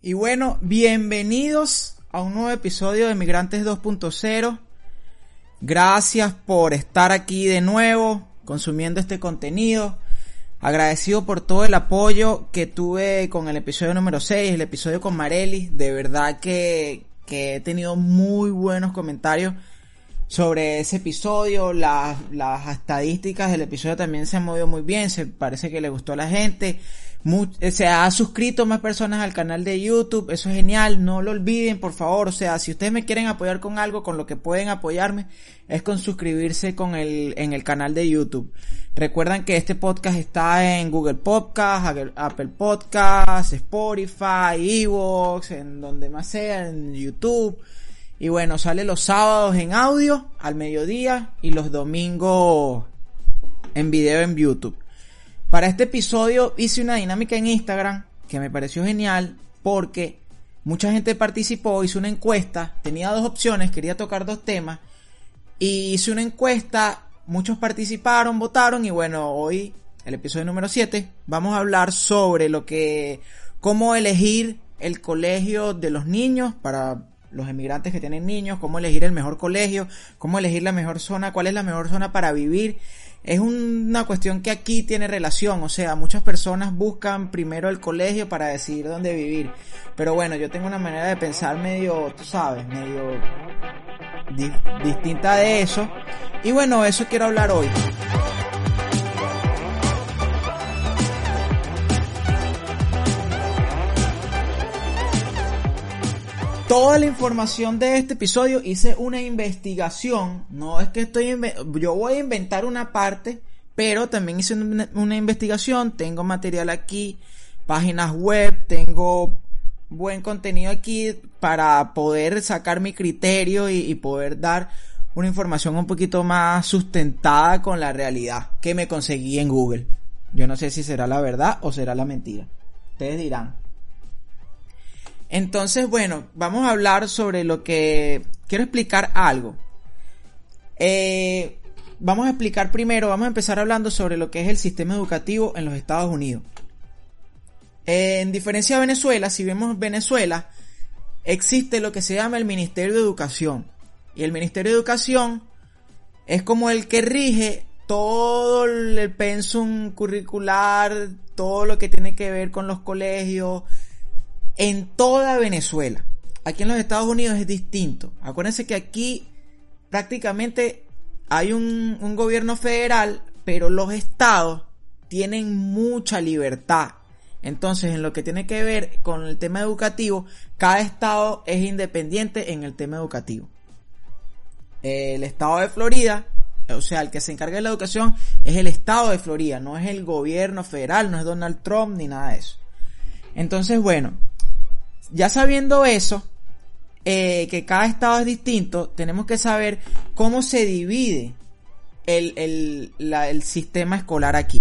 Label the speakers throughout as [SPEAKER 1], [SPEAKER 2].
[SPEAKER 1] Y bueno, bienvenidos a un nuevo episodio de Migrantes 2.0. Gracias por estar aquí de nuevo consumiendo este contenido. Agradecido por todo el apoyo que tuve con el episodio número 6, el episodio con Marely. De verdad que, que he tenido muy buenos comentarios sobre ese episodio. Las, las estadísticas del episodio también se han movido muy bien. Se parece que le gustó a la gente. Eh, se ha suscrito más personas al canal de YouTube, eso es genial, no lo olviden por favor, o sea, si ustedes me quieren apoyar con algo, con lo que pueden apoyarme, es con suscribirse con el, en el canal de YouTube. Recuerden que este podcast está en Google Podcast, Apple Podcast, Spotify, Evox, en donde más sea, en YouTube. Y bueno, sale los sábados en audio al mediodía y los domingos en video en YouTube. Para este episodio hice una dinámica en Instagram que me pareció genial porque mucha gente participó, hice una encuesta, tenía dos opciones, quería tocar dos temas y hice una encuesta, muchos participaron, votaron y bueno, hoy el episodio número 7 vamos a hablar sobre lo que cómo elegir el colegio de los niños para los emigrantes que tienen niños, cómo elegir el mejor colegio, cómo elegir la mejor zona, cuál es la mejor zona para vivir es una cuestión que aquí tiene relación, o sea, muchas personas buscan primero el colegio para decidir dónde vivir. Pero bueno, yo tengo una manera de pensar medio, tú sabes, medio distinta de eso. Y bueno, eso quiero hablar hoy. Toda la información de este episodio hice una investigación. No es que estoy yo voy a inventar una parte, pero también hice una, investigación. Tengo material aquí, páginas web, tengo buen contenido aquí para poder sacar mi criterio y, y poder dar una información un poquito más sustentada con la realidad que me conseguí en Google. Yo no sé si será la verdad o será la mentira. Ustedes dirán. Entonces, bueno, vamos a hablar sobre lo que... Quiero explicar algo. Eh, vamos a explicar primero, vamos a empezar hablando sobre lo que es el sistema educativo en los Estados Unidos. en diferencia de Venezuela, si vemos Venezuela, existe lo que se llama el Ministerio de Educación. Y el Ministerio de Educación es como el que rige todo el pensum curricular, todo lo que tiene que ver con los colegios, en toda Venezuela. Aquí en los Estados Unidos es distinto. Acuérdense que aquí prácticamente hay un, gobierno federal, pero los estados tienen mucha libertad. Entonces, en lo que tiene que ver con el tema educativo, cada estado es independiente en el tema educativo. El estado de Florida, o sea, el que se encarga de la educación es el estado de Florida, no es el gobierno federal, no es Donald Trump ni nada de eso. Entonces, bueno, ya sabiendo eso, eh, que cada estado es distinto, tenemos que saber cómo se divide el, el sistema escolar aquí.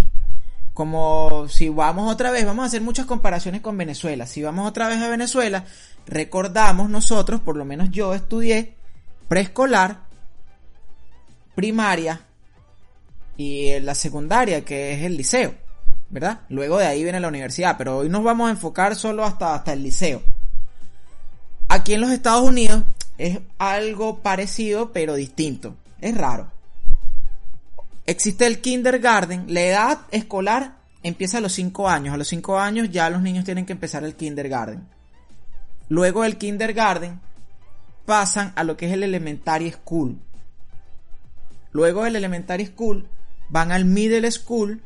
[SPEAKER 1] Como si vamos otra vez, vamos a hacer muchas comparaciones con Venezuela. Si vamos otra vez a Venezuela, recordamos nosotros, por lo menos yo estudié preescolar, primaria y la secundaria, que es el liceo, ¿verdad? Luego de ahí viene la universidad, pero hoy nos vamos a enfocar solo hasta, hasta el liceo. Aquí en los Estados Unidos es algo parecido pero distinto. Es raro. Existe el kindergarten. La edad escolar empieza a los 5 años. A los 5 años ya los niños tienen que empezar el kindergarten. Luego del kindergarten pasan a lo que es el elementary school. Luego del elementary school van al middle school.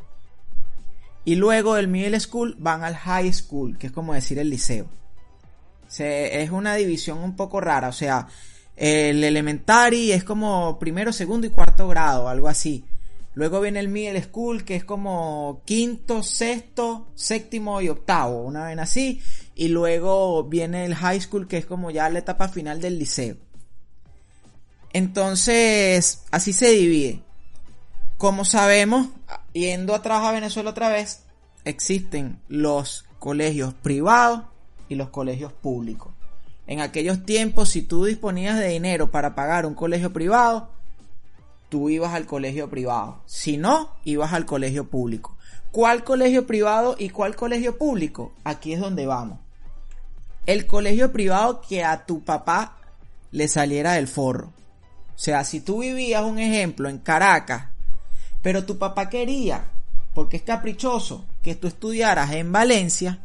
[SPEAKER 1] Y luego del middle school van al high school, que es como decir el liceo es una división un poco rara, o sea, el elementary es como primero, segundo y cuarto grado, algo así. Luego viene el middle school, que es como quinto, sexto, séptimo y octavo, una vez así. Y luego viene el high school, que es como ya la etapa final del liceo. Entonces, así se divide. Como sabemos, yendo atrás a Venezuela otra vez, existen los colegios privados y los colegios públicos. En aquellos tiempos, si tú disponías de dinero para pagar un colegio privado, tú ibas al colegio privado. Si no, ibas al colegio público. ¿Cuál colegio privado y cuál colegio público? Aquí es donde vamos. El colegio privado que a tu papá le saliera del forro. O sea, si tú vivías un ejemplo en Caracas, pero tu papá quería, porque es caprichoso, que tú estudiaras en Valencia,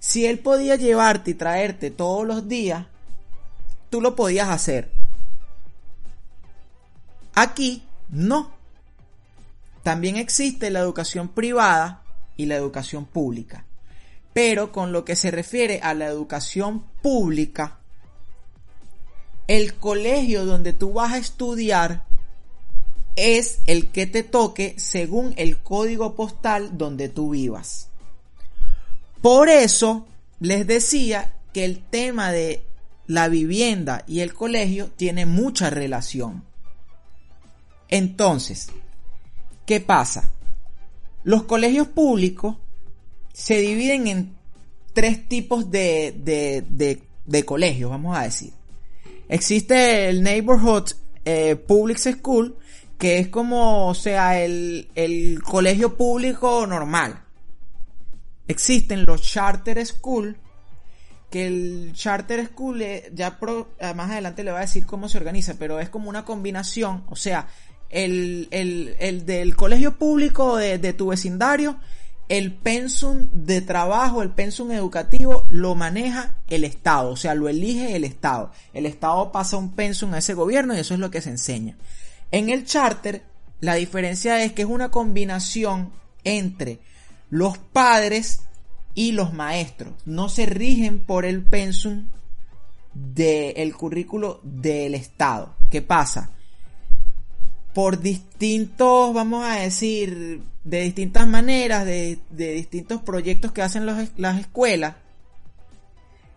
[SPEAKER 1] si él podía llevarte y traerte todos los días, tú lo podías hacer. Aquí no. También existe la educación privada y la educación pública. Pero con lo que se refiere a la educación pública, el colegio donde tú vas a estudiar es el que te toque según el código postal donde tú vivas. Por eso les decía que el tema de la vivienda y el colegio tiene mucha relación. Entonces, ¿qué pasa? Los colegios públicos se dividen en tres tipos de, de, colegios, vamos a decir. Existe el Neighborhood eh, Public School, que es como, o sea, el, el colegio público normal. Existen los Charter School, que el Charter School, eh, ya más adelante le voy a decir cómo se organiza, pero es como una combinación, o sea, el, el, del colegio público de, de, tu vecindario, el pensum de trabajo, el pensum educativo lo maneja el Estado, o sea, lo elige el Estado. El Estado pasa un pensum a ese gobierno y eso es lo que se enseña. En el charter, la diferencia es que es una combinación entre los padres y los maestros. No se rigen por el pensum del currículo del Estado. ¿Qué pasa? por distintos, vamos a decir, de distintas maneras, de, distintos proyectos que hacen las escuelas,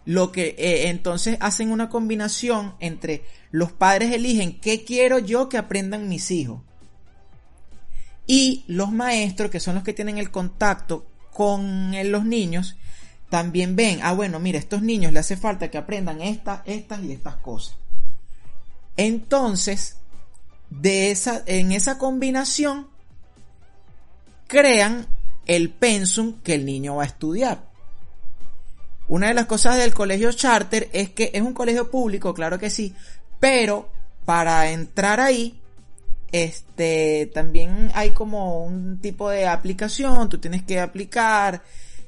[SPEAKER 1] lo que eh, entonces hacen una combinación entre los padres eligen qué quiero yo que aprendan mis hijos y los maestros que son los que tienen el contacto con los niños también ven ah bueno mira estos niños le hace falta que aprendan estas estas y estas cosas entonces de esa, en esa combinación crean el pensum que el niño va a estudiar. Una de las cosas del colegio charter es que es un colegio público, claro que sí, pero para entrar ahí, este, también hay como un tipo de aplicación, tú tienes que aplicar,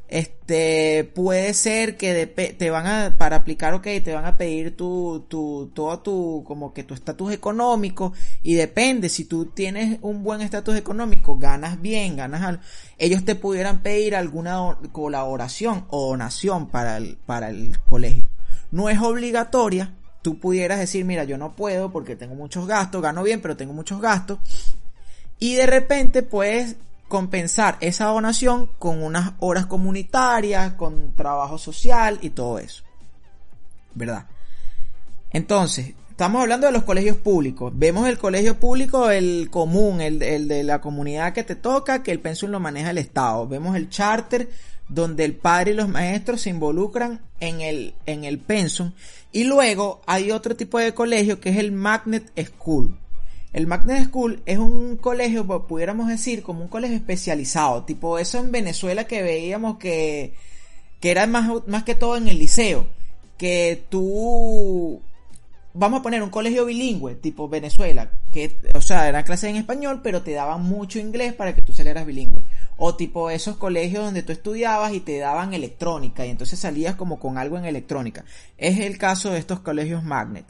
[SPEAKER 1] este puede ser que te van a para aplicar ok te van a pedir tu tu todo tu como que tu estatus económico y depende si tú tienes un buen estatus económico ganas bien ganas al, ellos te pudieran pedir alguna colaboración o donación para el para el colegio. No es obligatoria tú pudieras decir mira yo no puedo porque tengo muchos gastos gano bien pero tengo muchos gastos y de repente puedes compensar esa donación con unas horas comunitarias, con trabajo social y todo eso. ¿Verdad? Entonces, estamos hablando de los colegios públicos. Vemos el colegio público, el común, el, de la comunidad que te toca, que el pensum lo maneja el Estado. Vemos el charter, donde el padre y los maestros se involucran en el, en el pensum. Y luego hay otro tipo de colegio que es el Magnet School el Magnet School es un colegio, pudiéramos decir, como un colegio especializado, tipo eso en Venezuela que veíamos que, que era más, más que todo en el liceo, que tú, vamos a poner un colegio bilingüe, tipo Venezuela, que, o sea, eran clases en español, pero te daban mucho inglés para que tú salieras bilingüe. O tipo esos colegios donde tú estudiabas y te daban electrónica y entonces salías como con algo en electrónica. Es el caso de estos colegios Magnet.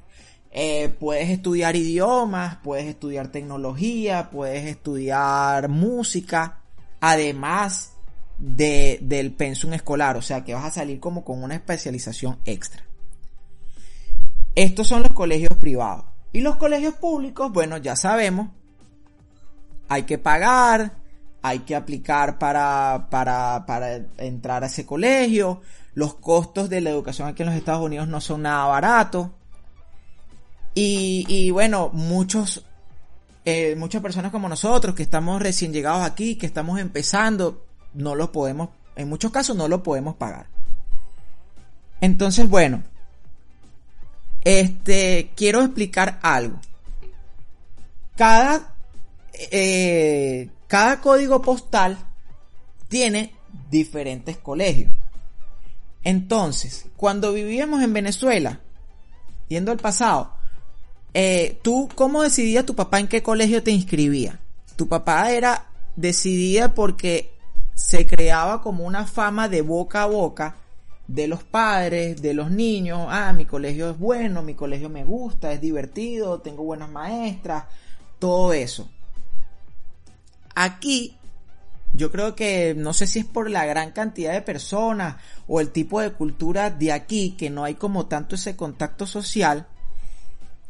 [SPEAKER 1] Eh, puedes estudiar idiomas, puedes estudiar tecnología, puedes estudiar música, además de, del pensum escolar, o sea que vas a salir como con una especialización extra. Estos son los colegios privados. Y los colegios públicos, bueno, ya sabemos hay que pagar, hay que aplicar para, para, para entrar a ese colegio, los costos de la educación aquí en los Estados Unidos no son nada baratos. Y, y bueno, muchos, eh, muchas personas como nosotros que estamos recién llegados aquí, que estamos empezando, no lo podemos, en muchos casos no lo podemos pagar. Entonces, bueno, este, quiero explicar algo. Cada, eh, cada código postal tiene diferentes colegios. Entonces, cuando vivíamos en Venezuela, yendo al pasado, eh, ¿tú cómo decidía tu papá en qué colegio te inscribía? Tu papá era, decidía porque se creaba como una fama de boca a boca de los padres, de los niños, ah, mi colegio es bueno, mi colegio me gusta, es divertido, tengo buenas maestras, todo eso. Aquí, yo creo que no sé si es por la gran cantidad de personas o el tipo de cultura de aquí, que no hay como tanto ese contacto social.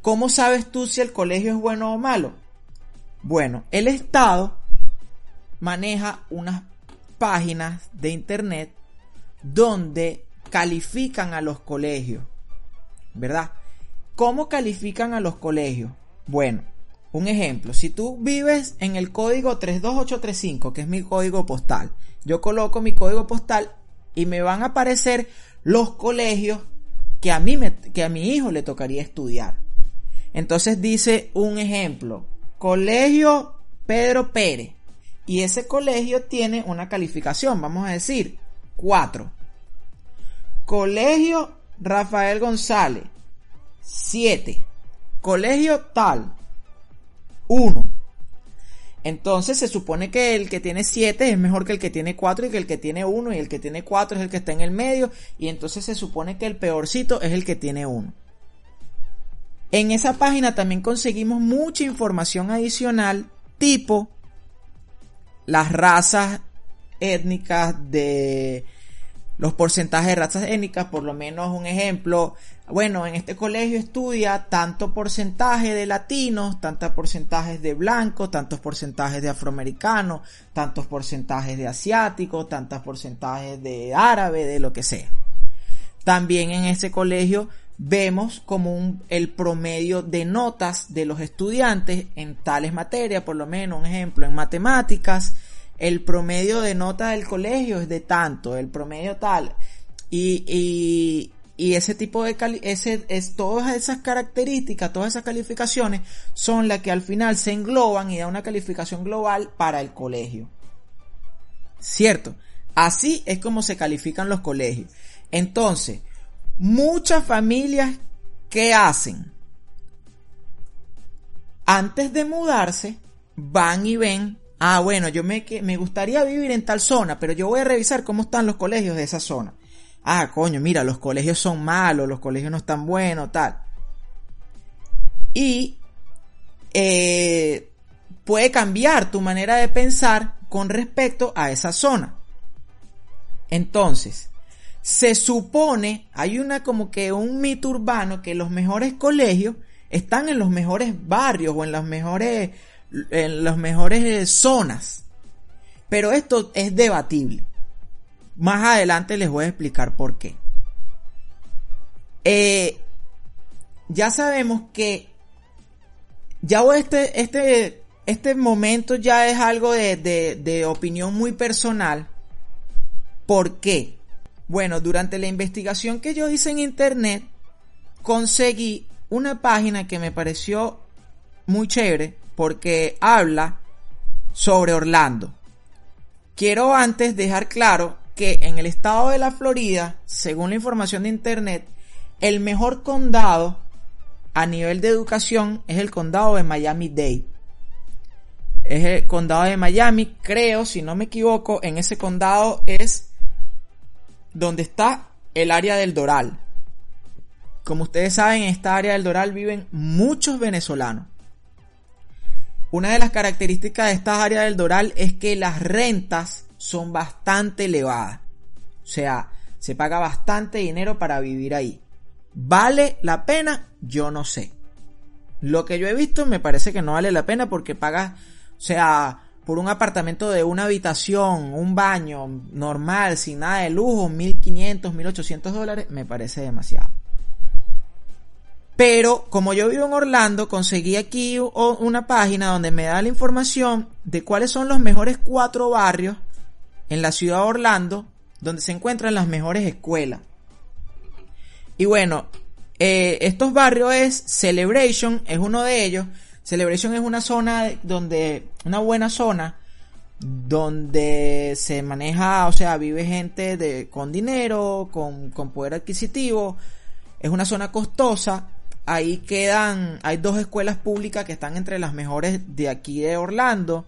[SPEAKER 1] ¿Cómo sabes tú si el colegio es bueno o malo? Bueno, el Estado maneja unas páginas de internet donde califican a los colegios. ¿Verdad? ¿Cómo califican a los colegios? Bueno, un ejemplo, si tú vives en el código 32835, que es mi código postal, yo coloco mi código postal y me van a aparecer los colegios que a mí que a mi hijo le tocaría estudiar. Entonces dice un ejemplo, Colegio Pedro Pérez. Y ese colegio tiene una calificación, vamos a decir, 4. Colegio Rafael González, 7. Colegio tal, 1. Entonces se supone que el que tiene 7 es mejor que el que tiene 4 y que el que tiene 1 y el que tiene 4 es el que está en el medio y entonces se supone que el peorcito es el que tiene 1. En esa página también conseguimos mucha información adicional tipo las razas étnicas de los porcentajes de razas étnicas, por lo menos un ejemplo, bueno, en este colegio estudia tanto porcentaje de latinos, tantos porcentajes de blancos, tantos porcentajes de afroamericanos, tantos porcentajes de asiáticos, tantos porcentajes de árabe, de lo que sea. También en ese colegio vemos como el promedio de notas de los estudiantes en tales materias, por lo menos un ejemplo en matemáticas, el promedio de nota del colegio es de tanto, el promedio tal. Y, y, y ese tipo de ese es todas esas características, todas esas calificaciones son las que al final se engloban y da una calificación global para el colegio. ¿Cierto? Así es como se califican los colegios. Entonces, muchas familias ¿qué hacen? Antes de mudarse, van y ven Ah, bueno, yo me, me gustaría vivir en tal zona, pero yo voy a revisar cómo están los colegios de esa zona. Ah, coño, mira, los colegios son malos, los colegios no están buenos, tal. Y eh, puede cambiar tu manera de pensar con respecto a esa zona. Entonces, se supone, hay una como que un mito urbano que los mejores colegios están en los mejores barrios o en las mejores en las mejores eh, zonas. Pero esto es debatible. Más adelante les voy a explicar por qué. Eh, ya sabemos que ya este, este, este momento ya es algo de, de, de opinión muy personal. ¿Por qué? Bueno, durante la investigación que yo hice en internet, conseguí una página que me pareció muy chévere, porque habla sobre Orlando. Quiero antes dejar claro que en el estado de la Florida, según la información de internet, el mejor condado a nivel de educación es el condado de Miami-Dade. Es el condado de Miami, creo, si no me equivoco, en ese condado es donde está el área del Doral. Como ustedes saben, en esta área del Doral viven muchos venezolanos. Una de las características de estas áreas del Doral es que las rentas son bastante elevadas. O sea, se paga bastante dinero para vivir ahí. ¿Vale la pena? Yo no sé. Lo que yo he visto me parece que no vale la pena porque pagas O sea, por un apartamento de una habitación, un baño normal, sin nada de lujo, 1500, 1800 dólares, me parece demasiado. Pero como yo vivo en Orlando, conseguí aquí una página donde me da la información de cuáles son los mejores cuatro barrios en la ciudad de Orlando donde se encuentran las mejores escuelas. Y bueno, eh, estos barrios es Celebration, es uno de ellos. Celebration es una zona donde, una buena zona, donde se maneja, o sea, vive gente con dinero, con, con poder adquisitivo. Es una zona costosa Ahí quedan, hay dos escuelas públicas que están entre las mejores de aquí de Orlando.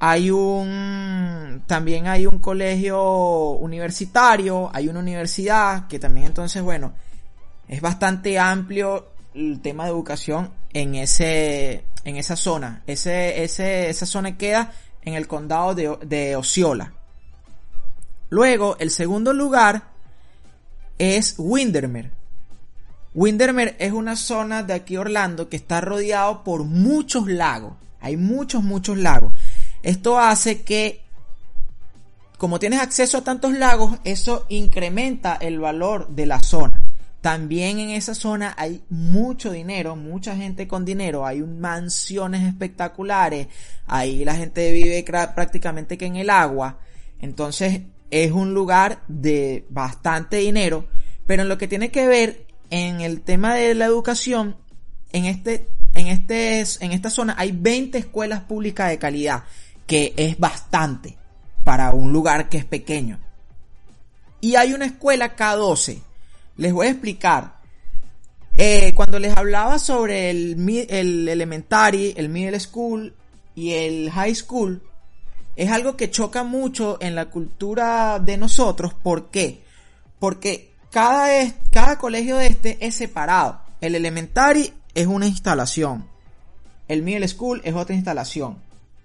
[SPEAKER 1] Hay un, también hay un colegio universitario, hay una universidad que también entonces, bueno, es bastante amplio el tema de educación en ese, en esa zona. Ese, ese, esa zona queda en el condado de, de Osceola. Luego, el segundo lugar es Windermere. Windermere es una zona de aquí Orlando que está rodeado por muchos lagos. Hay muchos, muchos lagos. Esto hace que, como tienes acceso a tantos lagos, eso incrementa el valor de la zona. También en esa zona hay mucho dinero, mucha gente con dinero, hay mansiones espectaculares, ahí la gente vive prácticamente que en el agua. Entonces es un lugar de bastante dinero, pero en lo que tiene que ver en el tema de la educación, en este, en este, en esta zona hay 20 escuelas públicas de calidad, que es bastante para un lugar que es pequeño. Y hay una escuela K12. Les voy a explicar. Eh, cuando les hablaba sobre el, el elementary, el middle school y el high school, es algo que choca mucho en la cultura de nosotros. ¿Por qué? Porque cada, cada colegio de este es separado. El elementary es una instalación. El middle school es otra instalación.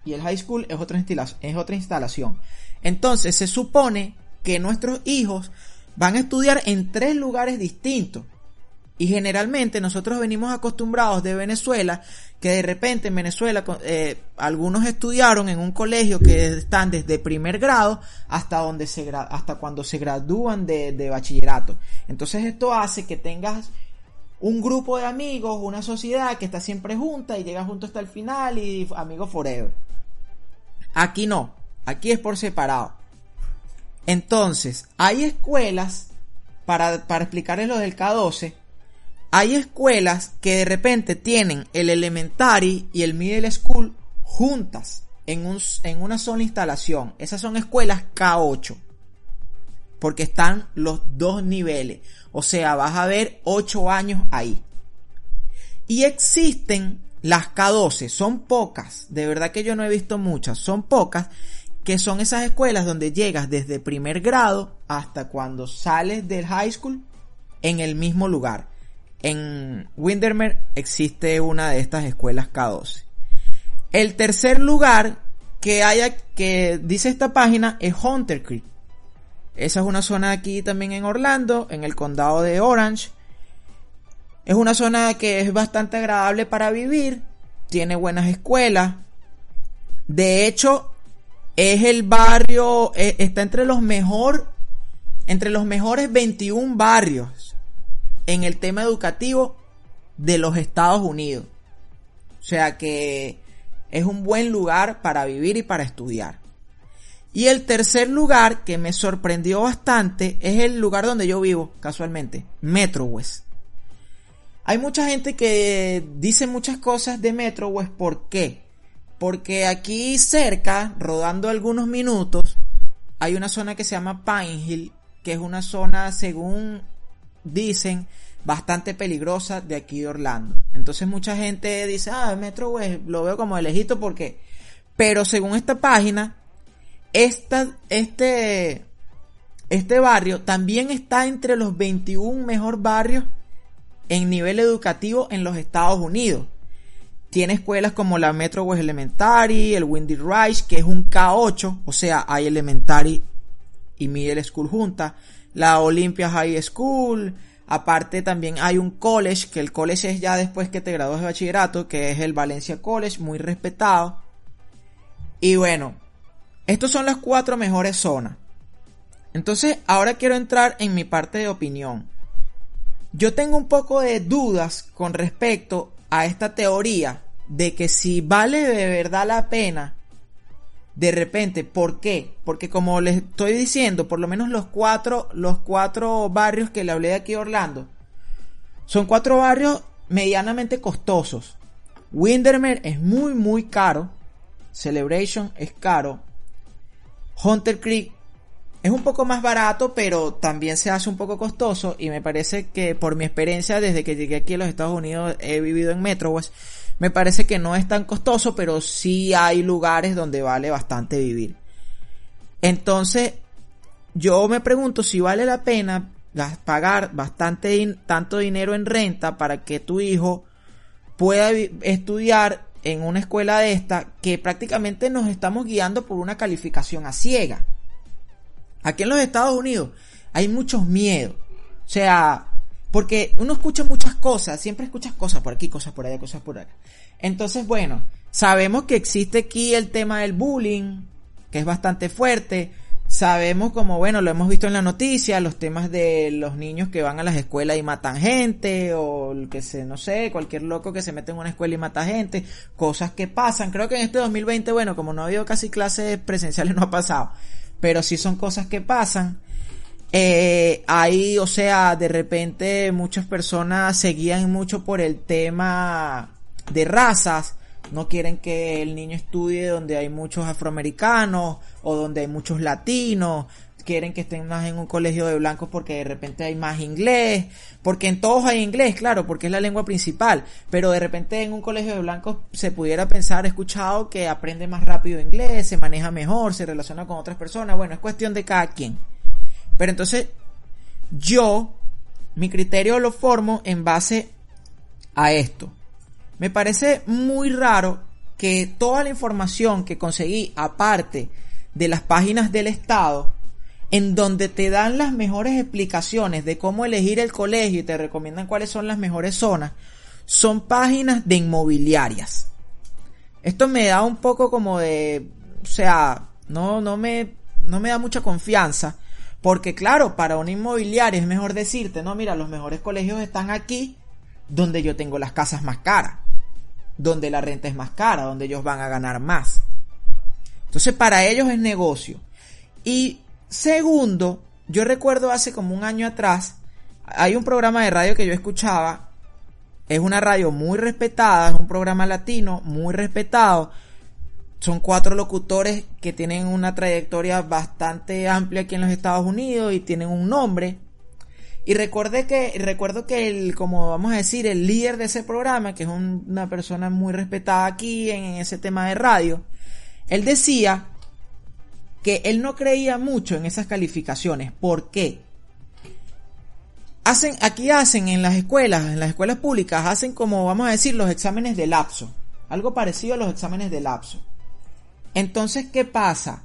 [SPEAKER 1] Y el high school es otra, es otra instalación. Entonces se supone que nuestros hijos van a estudiar en tres lugares distintos. Y generalmente nosotros venimos acostumbrados de Venezuela, que de repente en Venezuela eh, algunos estudiaron en un colegio que están desde primer grado hasta donde se hasta cuando se gradúan de, de bachillerato. Entonces esto hace que tengas un grupo de amigos, una sociedad que está siempre junta y llega junto hasta el final y amigos forever. Aquí no, aquí es por separado. Entonces, hay escuelas, para, para explicarles lo del K12, hay escuelas que de repente tienen el elementary y el middle school juntas en, un, en una sola instalación. Esas son escuelas K8. Porque están los dos niveles. O sea, vas a ver 8 años ahí. Y existen las K12. Son pocas. De verdad que yo no he visto muchas. Son pocas. Que son esas escuelas donde llegas desde primer grado hasta cuando sales del high school en el mismo lugar. En Windermere existe una de estas escuelas K12. El tercer lugar que haya que dice esta página es Hunter Creek. Esa es una zona aquí también en Orlando, en el condado de Orange. Es una zona que es bastante agradable para vivir, tiene buenas escuelas. De hecho, es el barrio, eh, está entre los mejor, entre los mejores 21 barrios en el tema educativo de los Estados Unidos. O sea que es un buen lugar para vivir y para estudiar. Y el tercer lugar que me sorprendió bastante es el lugar donde yo vivo, casualmente, Metro West. Hay mucha gente que dice muchas cosas de Metro West, ¿por qué? Porque aquí cerca, rodando algunos minutos, hay una zona que se llama Pine Hill, que es una zona, según dicen, bastante peligrosa de aquí de Orlando. Entonces mucha gente dice, ah, Metro West lo veo como de lejito porque... Pero según esta página, esta, este, este barrio también está entre los 21 mejor barrios en nivel educativo en los Estados Unidos. Tiene escuelas como la Metro West Elementary, el Windy Rise, que es un K8, o sea, hay Elementary y Middle School juntas la Olympia High School. Aparte también hay un college, que el college es ya después que te gradúas de bachillerato, que es el Valencia College, muy respetado. Y bueno, estos son las cuatro mejores zonas. Entonces, ahora quiero entrar en mi parte de opinión. Yo tengo un poco de dudas con respecto a esta teoría de que si vale de verdad la pena, de repente, ¿por qué? Porque como les estoy diciendo, por lo menos los cuatro, los cuatro barrios que le hablé de aquí Orlando, son cuatro barrios medianamente costosos. Windermere es muy muy caro. Celebration es caro. Hunter Creek es un poco más barato, pero también se hace un poco costoso. Y me parece que por mi experiencia desde que llegué aquí a los Estados Unidos he vivido en Metro West. Me parece que no es tan costoso, pero sí hay lugares donde vale bastante vivir. Entonces, yo me pregunto si vale la pena pagar bastante tanto dinero en renta para que tu hijo pueda estudiar en una escuela de esta que prácticamente nos estamos guiando por una calificación a ciega. Aquí en los Estados Unidos hay muchos miedos. O sea, porque uno escucha muchas cosas, siempre escuchas cosas por aquí, cosas por allá, cosas por allá. Entonces, bueno, sabemos que existe aquí el tema del bullying, que es bastante fuerte. Sabemos como, bueno, lo hemos visto en la noticia, los temas de los niños que van a las escuelas y matan gente, o que se, no sé, cualquier loco que se mete en una escuela y mata gente, cosas que pasan. Creo que en este 2020, bueno, como no ha habido casi clases presenciales, no ha pasado pero sí son cosas que pasan. Eh, ahí, o sea, de repente muchas personas se guían mucho por el tema de razas. No quieren que el niño estudie donde hay muchos afroamericanos o donde hay muchos latinos quieren que estén más en un colegio de blancos porque de repente hay más inglés, porque en todos hay inglés, claro, porque es la lengua principal, pero de repente en un colegio de blancos se pudiera pensar, escuchado que aprende más rápido inglés, se maneja mejor, se relaciona con otras personas, bueno, es cuestión de cada quien. Pero entonces, yo, mi criterio lo formo en base a esto. Me parece muy raro que toda la información que conseguí aparte de las páginas del Estado, en donde te dan las mejores explicaciones de cómo elegir el colegio y te recomiendan cuáles son las mejores zonas, son páginas de inmobiliarias. Esto me da un poco como de, o sea, no, no me, no me da mucha confianza. Porque claro, para una inmobiliaria es mejor decirte, no, mira, los mejores colegios están aquí, donde yo tengo las casas más caras, donde la renta es más cara, donde ellos van a ganar más. Entonces para ellos es negocio. Y Segundo, yo recuerdo hace como un año atrás, hay un programa de radio que yo escuchaba, es una radio muy respetada, es un programa latino muy respetado, son cuatro locutores que tienen una trayectoria bastante amplia aquí en los Estados Unidos y tienen un nombre. Y recuerdo que, recuerdo que el, como vamos a decir, el líder de ese programa, que es una persona muy respetada aquí en ese tema de radio, él decía que él no creía mucho en esas calificaciones. ¿Por qué? Hacen, aquí hacen en las escuelas, en las escuelas públicas, hacen como vamos a decir los exámenes de lapso. Algo parecido a los exámenes de lapso. Entonces, ¿qué pasa?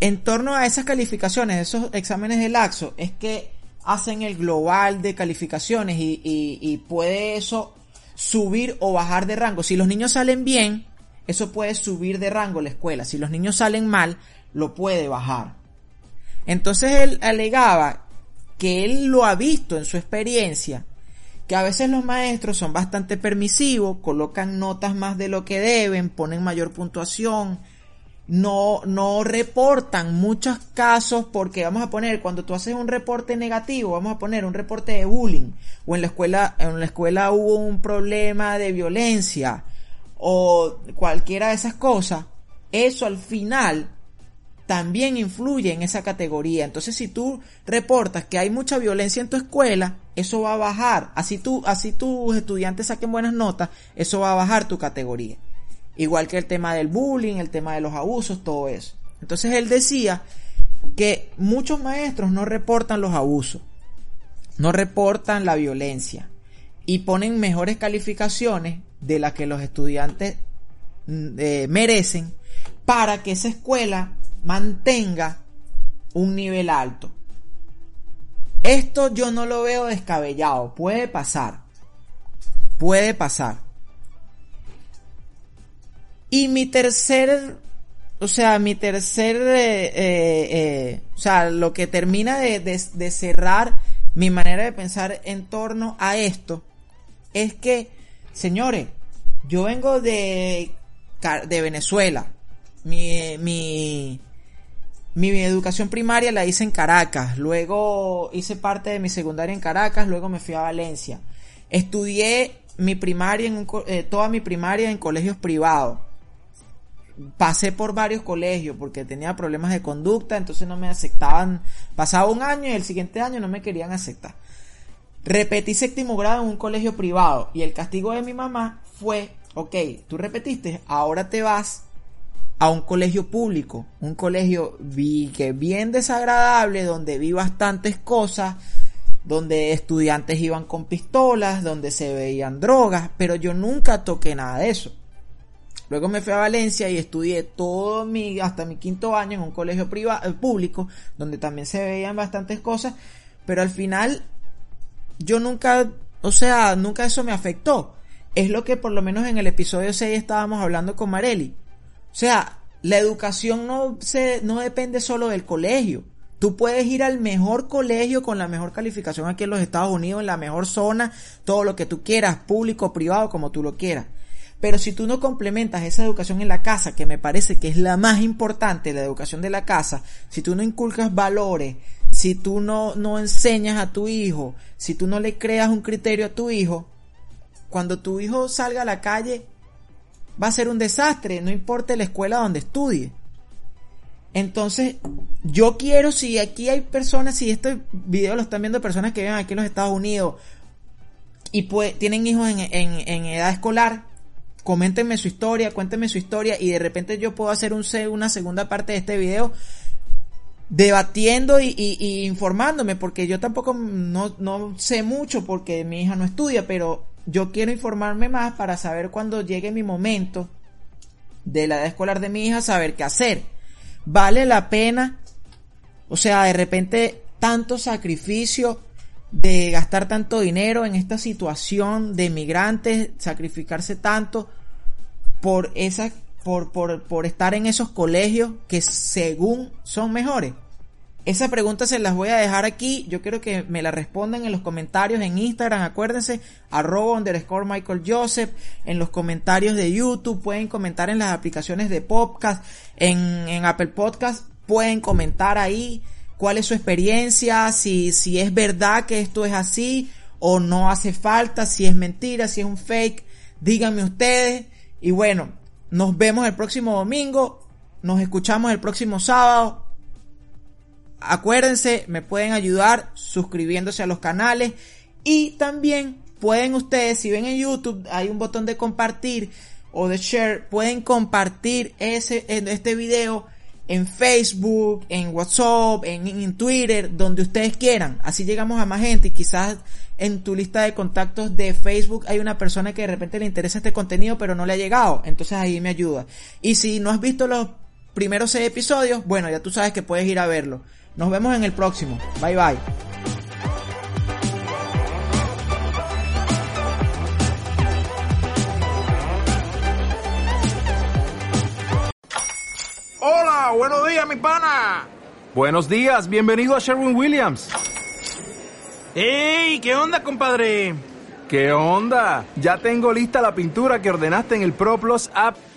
[SPEAKER 1] En torno a esas calificaciones, esos exámenes de lapso, es que hacen el global de calificaciones y, y puede eso subir o bajar de rango. Si los niños salen bien, eso puede subir de rango la escuela. Si los niños salen mal, lo puede bajar. Entonces él alegaba que él lo ha visto en su experiencia, que a veces los maestros son bastante permisivos, colocan notas más de lo que deben, ponen mayor puntuación, no, no reportan muchos casos porque vamos a poner, cuando tú haces un reporte negativo, vamos a poner un reporte de bullying, o en la escuela, en la escuela hubo un problema de violencia, o cualquiera de esas cosas, eso al final también influye en esa categoría. Entonces, si tú reportas que hay mucha violencia en tu escuela, eso va a bajar. Así tú, así tus estudiantes saquen buenas notas, eso va a bajar tu categoría. Igual que el tema del bullying, el tema de los abusos, todo eso. Entonces él decía que muchos maestros no reportan los abusos, no reportan la violencia y ponen mejores calificaciones de las que los estudiantes mm, eh, merecen para que esa escuela mantenga un nivel alto. Esto yo no lo veo descabellado, puede pasar, puede pasar. Y mi tercer o sea, mi tercer, eh, eh, eh, o sea, lo que termina de, de, cerrar mi manera de pensar en torno a esto es que, señores, yo vengo de, de Venezuela. Mi, mi, mi educación primaria la hice en Caracas, luego hice parte de mi secundaria en Caracas, luego me fui a Valencia. Estudié mi primaria en eh, toda mi primaria en colegios privados. Pasé por varios colegios porque tenía problemas de conducta, entonces no me aceptaban. Pasaba un año y el siguiente año no me querían aceptar. Repetí séptimo grado en un colegio privado y el castigo de mi mamá fue, ok, tú repetiste, ahora te vas a un colegio público, un colegio vi que bien desagradable, donde vi bastantes cosas, donde estudiantes iban con pistolas, donde se veían drogas, pero yo nunca toqué nada de eso. Luego me fui a Valencia y estudié todo mi, hasta mi quinto año en un colegio privado, eh, público, donde también se veían bastantes cosas, pero al final yo nunca, o sea, nunca eso me afectó. Es lo que por lo menos en el episodio 6 estábamos hablando con Mareli. O sea, la educación no se, no depende solo del colegio. Tú puedes ir al mejor colegio con la mejor calificación aquí en los Estados Unidos, en la mejor zona, todo lo que tú quieras, público, privado, como tú lo quieras. Pero si tú no complementas esa educación en la casa, que me parece que es la más importante, la educación de la casa, si tú no inculcas valores, si tú no, no enseñas a tu hijo, si tú no le creas un criterio a tu hijo, cuando tu hijo salga a la calle, va a ser un desastre, no importa la escuela donde estudie. Entonces, yo quiero, si aquí hay personas, si este video lo están viendo personas que viven aquí en los Estados Unidos y pues, tienen hijos en, en, edad escolar, coméntenme su historia, cuéntenme su historia y de repente yo puedo hacer un, una segunda parte de este video debatiendo y, y, informándome porque yo tampoco no, no sé mucho porque mi hija no estudia, pero yo quiero informarme más para saber cuando llegue mi momento de la edad escolar de mi hija, saber qué hacer vale la pena, o sea, de repente tanto sacrificio de gastar tanto dinero en esta situación de migrantes, sacrificarse tanto por esa, por, por, por estar en esos colegios que según son mejores. Esa pregunta se las voy a dejar aquí. Yo quiero que me la respondan en los comentarios en Instagram. Acuérdense, arroba underscore Michael Joseph. En los comentarios de YouTube. Pueden comentar en las aplicaciones de podcast. En, en Apple Podcast. Pueden comentar ahí cuál es su experiencia. Si, si es verdad que esto es así. O no hace falta. Si es mentira. Si es un fake. Díganme ustedes. Y bueno, nos vemos el próximo domingo. Nos escuchamos el próximo sábado Acuérdense, me pueden ayudar suscribiéndose a los canales y también pueden ustedes, si ven en YouTube, hay un botón de compartir o de share, pueden compartir ese, este video en Facebook, en WhatsApp, en, en, Twitter, donde ustedes quieran. Así llegamos a más gente y quizás en tu lista de contactos de Facebook hay una persona que de repente le interesa este contenido pero no le ha llegado. Entonces ahí me ayuda. Y si no has visto los primeros seis episodios, bueno, ya tú sabes que puedes ir a verlo. Nos vemos en el próximo. Bye bye.
[SPEAKER 2] Hola, buenos días, mi pana.
[SPEAKER 3] Buenos días, bienvenido a Sherwin Williams.
[SPEAKER 2] ¡Ey! ¿Qué onda, compadre?
[SPEAKER 3] ¿Qué onda? Ya tengo lista la pintura que ordenaste en el ProPlus app.